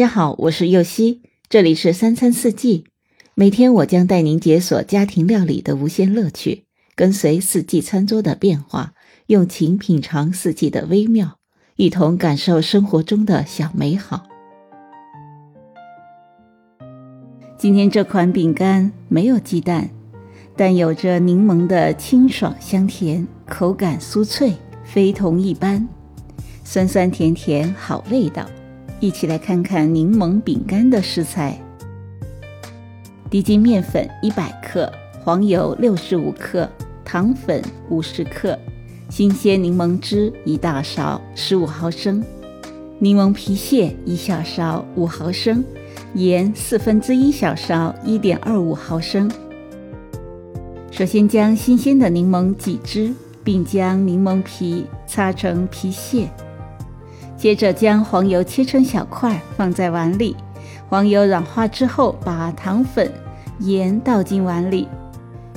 大家好，我是右希，这里是三餐四季。每天我将带您解锁家庭料理的无限乐趣，跟随四季餐桌的变化，用情品尝四季的微妙，一同感受生活中的小美好。今天这款饼干没有鸡蛋，但有着柠檬的清爽香甜，口感酥脆，非同一般，酸酸甜甜，好味道。一起来看看柠檬饼干的食材：低筋面粉一百克，黄油六十五克，糖粉五十克，新鲜柠檬汁一大勺十五毫升，柠檬皮屑一小勺五毫升，盐四分之一小勺一点二五毫升。首先将新鲜的柠檬挤汁，并将柠檬皮擦成皮屑。接着将黄油切成小块，放在碗里。黄油软化之后，把糖粉、盐倒进碗里，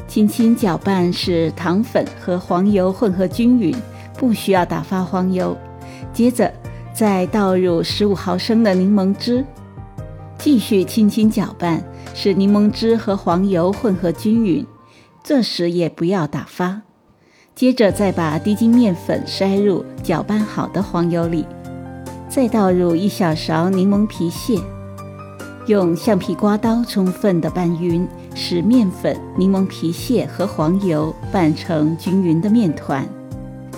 轻轻搅拌，使糖粉和黄油混合均匀，不需要打发黄油。接着再倒入十五毫升的柠檬汁，继续轻轻搅拌，使柠檬汁和黄油混合均匀。这时也不要打发。接着再把低筋面粉筛入搅拌好的黄油里。再倒入一小勺柠檬皮屑，用橡皮刮刀充分的拌匀，使面粉、柠檬皮屑和黄油拌成均匀的面团。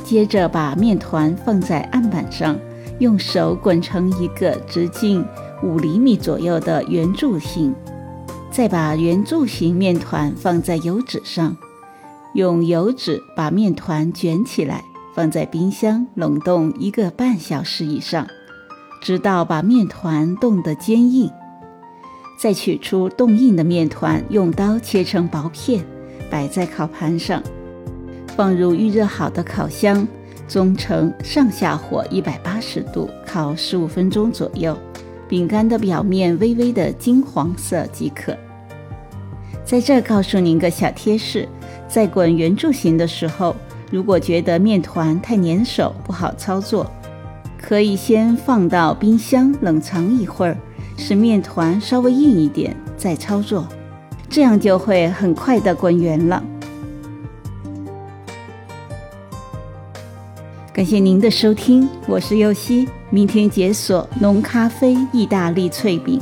接着把面团放在案板上，用手滚成一个直径五厘米左右的圆柱形。再把圆柱形面团放在油纸上，用油纸把面团卷起来，放在冰箱冷冻一个半小时以上。直到把面团冻得坚硬，再取出冻硬的面团，用刀切成薄片，摆在烤盘上，放入预热好的烤箱，中程上下火一百八十度烤十五分钟左右，饼干的表面微微的金黄色即可。在这告诉您个小贴士：在滚圆柱形的时候，如果觉得面团太粘手不好操作。可以先放到冰箱冷藏一会儿，使面团稍微硬一点再操作，这样就会很快的滚圆了。感谢您的收听，我是柚西，明天解锁浓咖啡意大利脆饼。